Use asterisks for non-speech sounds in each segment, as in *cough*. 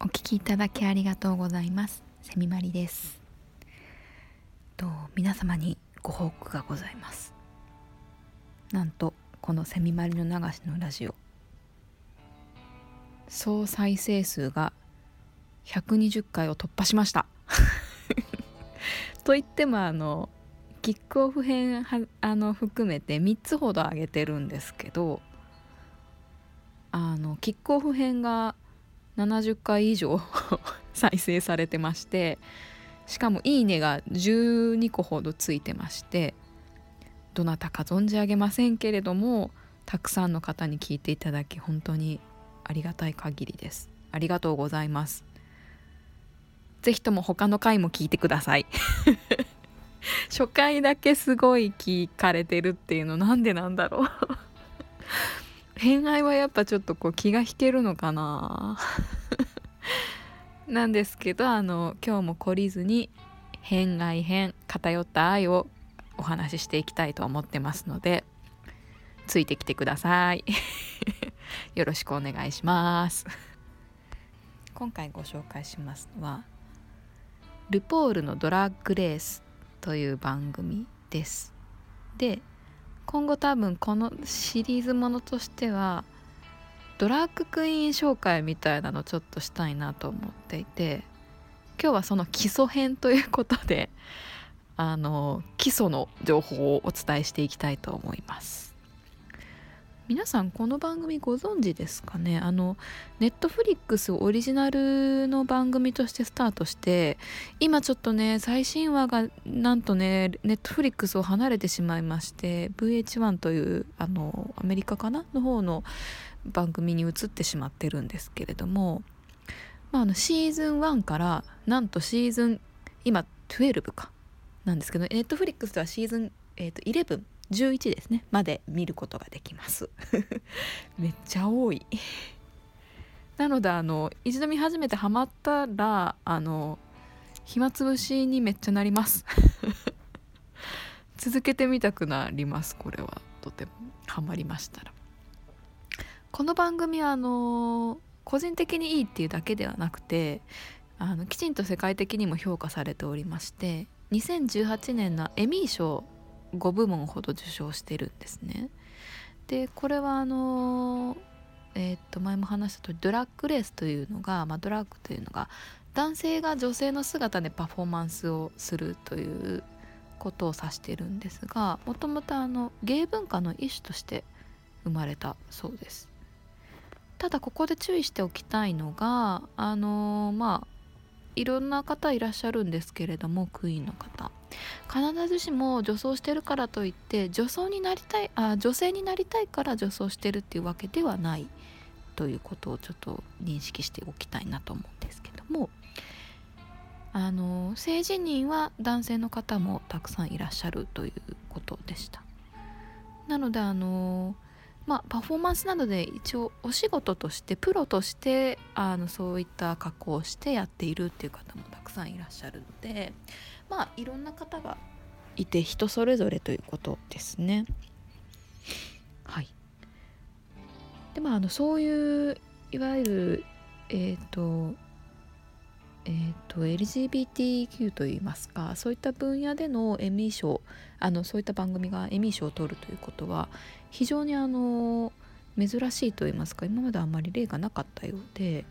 お聞きいただきありがとうございます。セミマリです。と皆様にご報告がございます。なんとこのセミマリの流しのラジオ総再生数が120回を突破しました。*laughs* と言ってもあのキックオフ編はあの含めて3つほど上げてるんですけどあのキックオフ編が70回以上 *laughs* 再生されてましてしかも「いいね」が12個ほどついてましてどなたか存じ上げませんけれどもたくさんの方に聞いていただき本当にありがたい限りです。ありがとうございます。是非とも他の回も聞いてください。*laughs* 初回だけすごい聞かれてるっていうのなんでなんだろう。恋愛はやっぱちょっとこう気が引けるのかな。*laughs* なんですけどあの今日も懲りずに偏愛編偏った愛をお話ししていきたいと思ってますのでついてきてください。*laughs* よろしくお願いします。今回ご紹介しますのはルポールのドラッグレースという番組です。で今後多分このシリーズものとしてはドラッグクイーン紹介みたいなのちょっとしたいなと思っていて今日はその基礎編ということであの基礎の情報をお伝えしていきたいと思います。皆さんこの番組ご存知ですかね？あのネットフリックスオリジナルの番組としてスタートして今ちょっとね最新話がなんとねネットフリックスを離れてしまいまして VH1 というあのアメリカかな？の方の番組に移ってしまってるんですけれども、まあ、あのシーズン1からなんとシーズン今12か？なんですけどネットフリックスではシーズン、えーと、11 11ですねまで見ることができます。*laughs* めっちゃ多い。なのであの一度見始めてハマったらあの暇つぶしにめっちゃなります。*laughs* 続けてみたくなりますこれは。とても。ハマりましたら。この番組はあの個人的にいいっていうだけではなくてあのきちんと世界的にも評価されておりまして2018年のエミー賞5部門ほど受賞してるんですね。でこれはあのえー、っと前も話した通りドラッグレースというのが、まあ、ドラッグというのが男性が女性の姿でパフォーマンスをするということを指しているんですがもともとあの芸文化の一種として生まれたそうです。ただここで注意しておきたいのがあのまあいろんな方いらっしゃるんですけれどもクイーンの方必ずしも女装してるからといって女装になりたいあ女性になりたいから女装してるっていうわけではないということをちょっと認識しておきたいなと思うんですけども。あの性自認は男性の方もたくさんいらっしゃるということでした。なのであのまあ、パフォーマンスなどで一応お仕事としてプロとしてあのそういった加工をしてやっているっていう方もたくさんいらっしゃるのでまあいろんな方がいて人それぞれということですね。はいでまああのそういういわゆるえっ、ー、とえーと、LGBTQ といいますかそういった分野でのエミー賞あのそういった番組がエミー賞を取るということは非常にあの珍しいといいますか今まであんまり例がなかったようで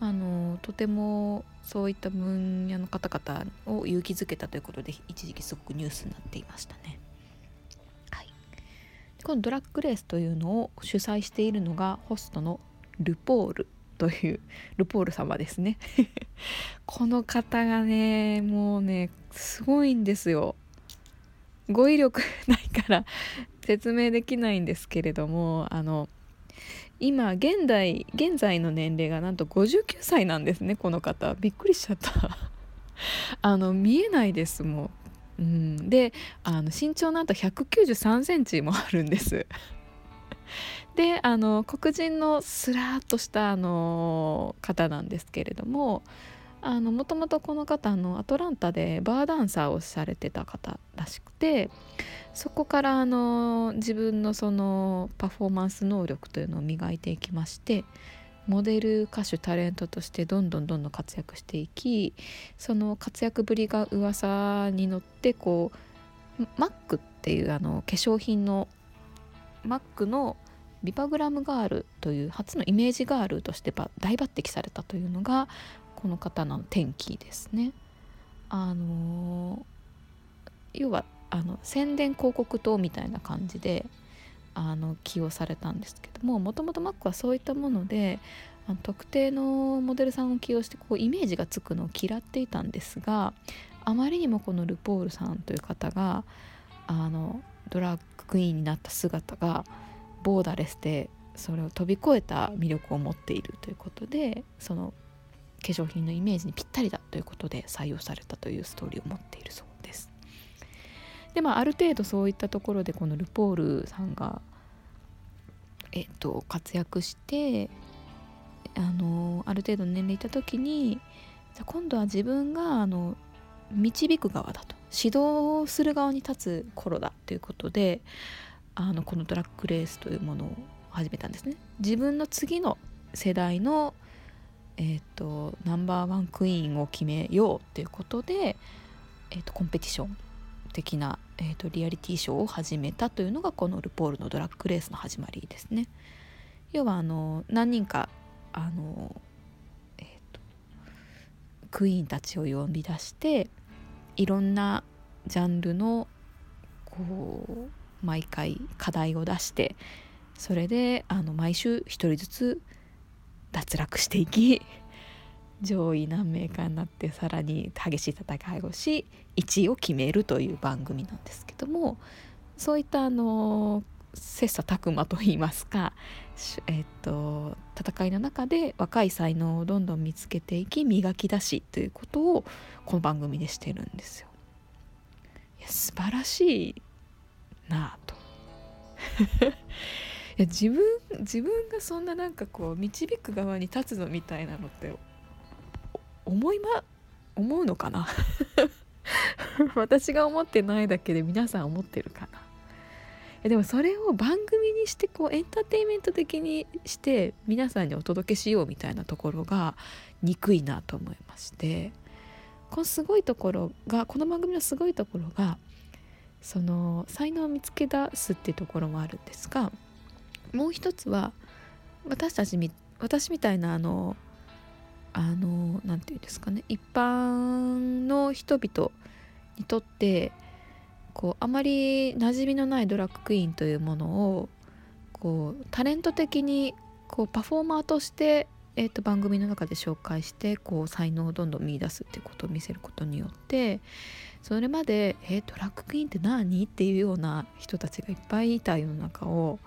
あのとてもそういった分野の方々を勇気づけたということで一時期すごくニュースになっていましたね。はい、このドラッグレースというのを主催しているのがホストのルポールというルポール様ですね。*laughs* この方がねもうねすごいんですよ。語彙力ないから *laughs* 説明できないんですけれどもあの今現代現在の年齢がなんと59歳なんですねこの方。びっくりしちゃった。*laughs* あの見えないですもう、うん、であの身長なんと193センチもあるんです。であの黒人のスラーっとしたあの方なんですけれどももともとこの方のアトランタでバーダンサーをされてた方らしくてそこからあの自分のそのパフォーマンス能力というのを磨いていきましてモデル歌手タレントとしてどんどんどんどん活躍していきその活躍ぶりが噂に乗ってこうマックっていうあの化粧品のマックのビパグラムガールという初のイメージガールとして大抜擢されたというのがこの方の転機ですね。あの要はあの宣伝広告塔みたいな感じであの起用されたんですけどももともとマックはそういったもので特定のモデルさんを起用してこうイメージがつくのを嫌っていたんですがあまりにもこのルポールさんという方があのドラッグクイーンになった姿がボーダレスでそれを飛び越えた魅力を持っているということでその化粧品のイメージにぴったりだということで採用されたというストーリーを持っているそうです。でまあある程度そういったところでこのルポールさんが、えっと、活躍してあのある程度の年齢いた時にじゃ今度は自分があの導く側だと指導する側に立つ頃だということであのこのドラッグレースというものを始めたんですね。自分の次の世代の、えーと、ナンバーワンクイーンを決めようということで、えーと、コンペティション的な、えーと、リアリティショーを始めたというのがこのルポールのドラッグレースの始まりですね。要はあの何人かあの、えー、とクイーンたちを呼び出していろんなジャンルのこう毎回課題を出してそれであの毎週1人ずつ脱落していき上位何名かになってさらに激しい戦いをし1位を決めるという番組なんですけどもそういったあの切磋琢磨といいますか、えっと、戦いの中で若い才能をどんどん見つけていき磨き出しということをこの番組でしてるんですよ。素晴らしいなあと。*laughs* いや自分自分がそんななんかこう導く側に立つのみたいなのって思いま思うのかな？*laughs* 私が思ってないだけで皆さん思ってるかな？でもそれを番組にしてこうエンターテインメント的にして皆さんにお届けしようみたいなところが憎いなと思いまして。このすごいところがこの番組のすごいところがその才能を見つけ出すっていうところもあるんですがもう一つは私たちみ私みたいなあのあの何て言うんですかね一般の人々にとってこうあまり馴染みのないドラッグクイーンというものをこうタレント的にこうパフォーマーとして、えー、と番組の中で紹介してこう才能をどんどん見いだすっていうことを見せることによってそれまで「えドラッグクイーンって何?」っていうような人たちがいっぱいいた世の中を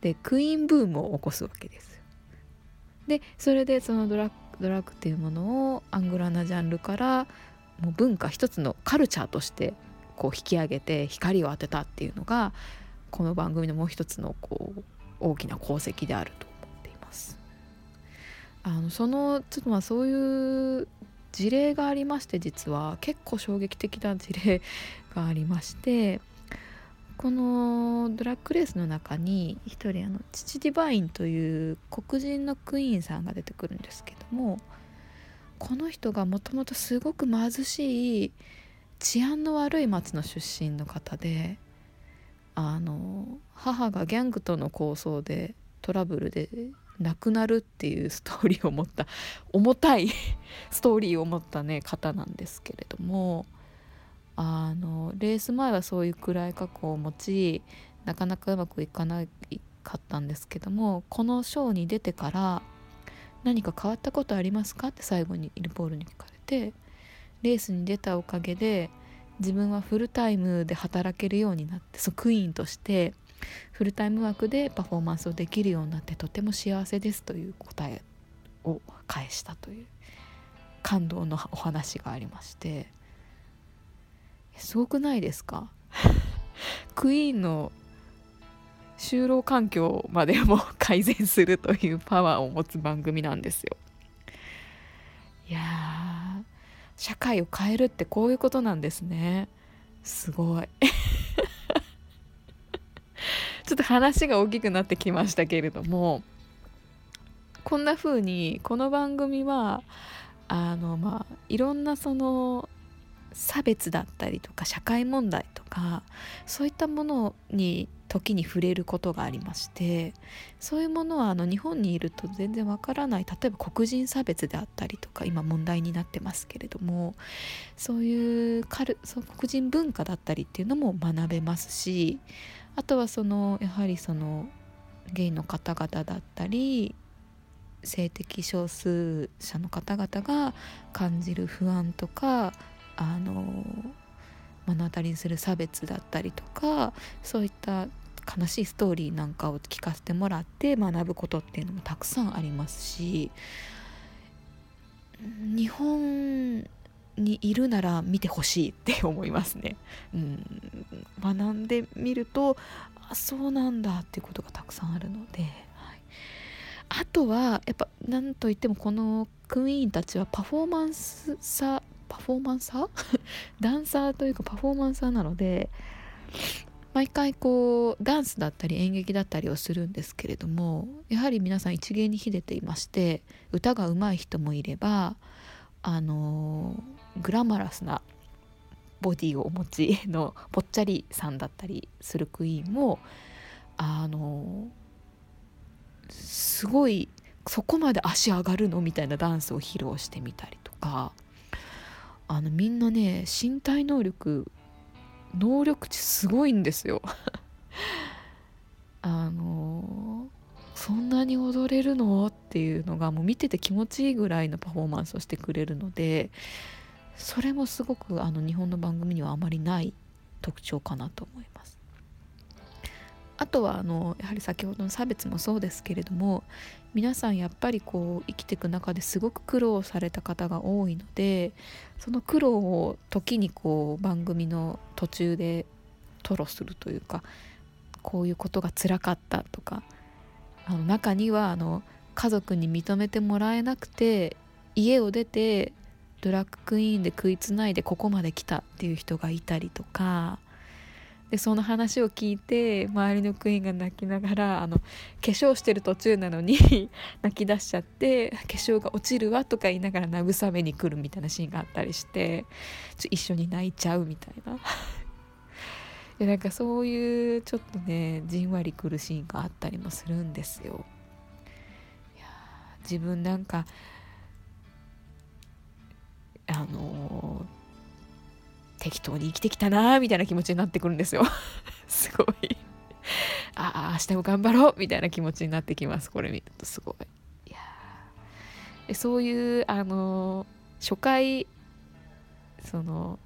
でクイーンブームを起こすわけです。でそれでそのドラッドラッグっていうものをアングラなジャンルからもう文化一つのカルチャーとしてこう引き上げて光を当てたっていうのがこの番組のもう一つのこう大きな功績であると思っています。あのそのちょっとまあそういう事例がありまして実は結構衝撃的な事例がありましてこのドラッグレースの中に一人あのチチディバインという黒人のクイーンさんが出てくるんですけどもこの人がもともとすごく貧しい治安の悪い町の出身の方であの母がギャングとの抗争でトラブルで亡くなるっていうストーリーを持った *laughs* 重たいストーリーを持ったね方なんですけれどもあのレース前はそういう暗い過去を持ちなかなかうまくいかなかったんですけどもこのショーに出てから何か変わったことありますかって最後にイルポールに聞かれてレースに出たおかげで自分はフルタイムで働けるようになってそクイーンとしてフルタイムワークでパフォーマンスをできるようになってとても幸せですという答えを返したという感動のお話がありましてすごくないですか？*laughs* クイーンの就労環境までも改善するというパワーを持つ番組なんですよ。いや社会を変えるってこういうことなんですね。すごい。ょっと話が大きくなってきましたけれどもこんな風にこの番組はあのまあいろんなその差別だったりとか社会問題とかそういったものに時に触れることがありましてそういうものはあの日本にいると全然わからない例えば黒人差別であったりとか今問題になってますけれどもそういうカルそう黒人文化だったりっていうのも学べますしあとはそのやはりそのゲイの方々だったり性的少数者の方々が感じる不安とかあの目の当たりにする差別だったりとかそういった悲しいストーリーなんかを聞かせてもらって学ぶことっていうのもたくさんありますし日本にいるなら見てほしいって思いますね。うん、学んでみるとあそうなんだっていうことがたくさんあるので、はい、あとはやっぱ何といってもこのクイーンたちはパフォーマンスさパフォーマンサー？*laughs* ダンサーというかパフォーマンサーなので毎回こうダンスだったり演劇だったりをするんですけれどもやはり皆さん一芸に秀でていまして歌が上手い人もいればあのグラマラスなボディをお持ちのぽっちゃりさんだったりするクイーンもあのすごいそこまで足上がるのみたいなダンスを披露してみたりとかあのみんなね身体能力能力値すごいんですよ。*laughs* あのそんなに踊れるの？っていうのがもう見てて気持ちいいぐらいのパフォーマンスをしてくれるのでそれもすごくあの日本の番組にはあまりない特徴かなと思います。あとはあのやはり先ほどの差別もそうですけれども皆さんやっぱりこう生きていく中ですごく苦労された方が多いのでその苦労を時にこう番組の途中で吐露するというかこういうことがつらかったとかあの中にはあの家族に認めてもらえなくて家を出てドラッグクイーンで食いつないでここまで来たっていう人がいたりとかでその話を聞いて周りのクイーンが泣きながらあの化粧してる途中なのに *laughs* 泣き出しちゃって化粧が落ちるわとか言いながら慰めに来るみたいなシーンがあったりしてちょ一緒に泣いちゃうみたいな *laughs* でなんかそういうちょっとねじんわりくるシーンがあったりもするんですよ。自分なんかあのー適当に生きてきたなみたいな気持ちになってくるんですよ。*laughs* すごい。ああ明日も頑張ろうみたいな気持ちになってきますこれ見るとすごい。いやそういうあの初回その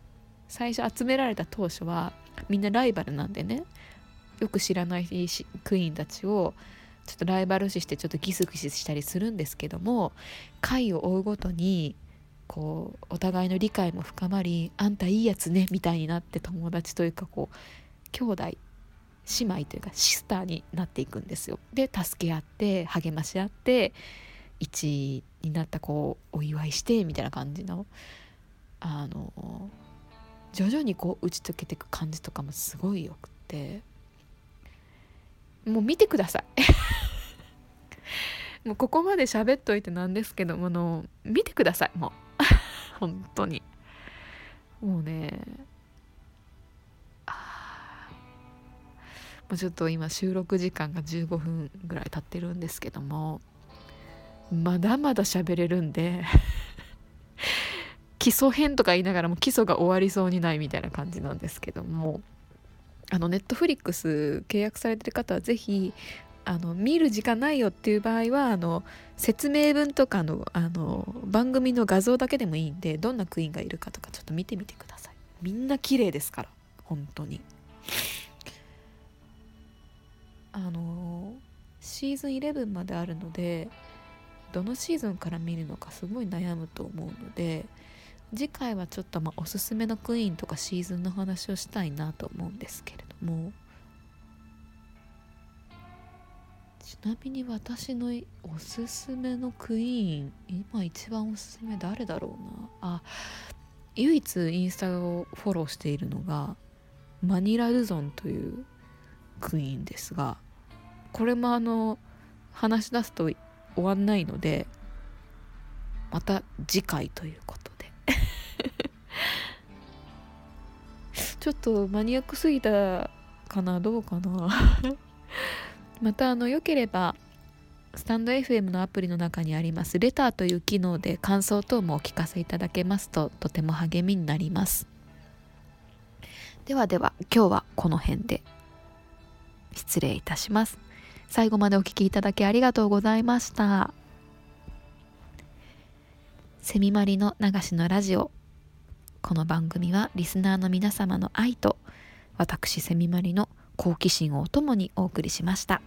最初集められた当初はみんなライバルなんでね。よく知らないクイーンたちをちょっとライバル視してちょっとギスギスしたりするんですけども回を追うごとにこうお互いの理解も深まりあんたいいやつねみたいになって友達というかこう兄弟姉妹というかシスターになっていくんですよ。で助け合って励まし合って1位になった子をお祝いしてみたいな感じの。あの徐々にこう打ち解けていく感じとかもすごいよくって。もう見てください。*laughs* もうここまで喋っといてなんですけどもの見てくださいもう。本当に。もうねもうちょっと今収録時間が15分ぐらい経ってるんですけどもまだまだ喋れるんで *laughs* 基礎編とか言いながらも基礎が終わりそうにないみたいな感じなんですけどもあのネットフリックス契約されてる方は是非あの見る時間ないよっていう場合はあの説明文とかのあの番組の画像だけでもいいんでどんなクイーンがいるかとかちょっと見てみてください。みんな綺麗ですから本当に。あのシーズン11まであるのでどのシーズンから見るのかすごい悩むと思うので次回はちょっとまあおすすめのクイーンとかシーズンの話をしたいなと思うんですけれども。ちなみに私のおすすめのクイーン今一番おすすめ誰だろうな。あ唯一インスタをフォローしているのがマニラ・ルゾンというクイーンですがこれもあの話し出すと終わんないのでまた次回ということで。*laughs* ちょっとマニアックすぎたかな？どうかな？またあのよければスタンド FM のアプリの中にありますレターという機能で感想等もお聞かせいただけますととても励みになります。ではでは今日はこの辺で。失礼いたします。最後までお聴きいただきありがとうございました。セミマリの流しのラジオ。この番組はリスナーの皆様の愛と私セミマリの好奇心をお供にお送りしました。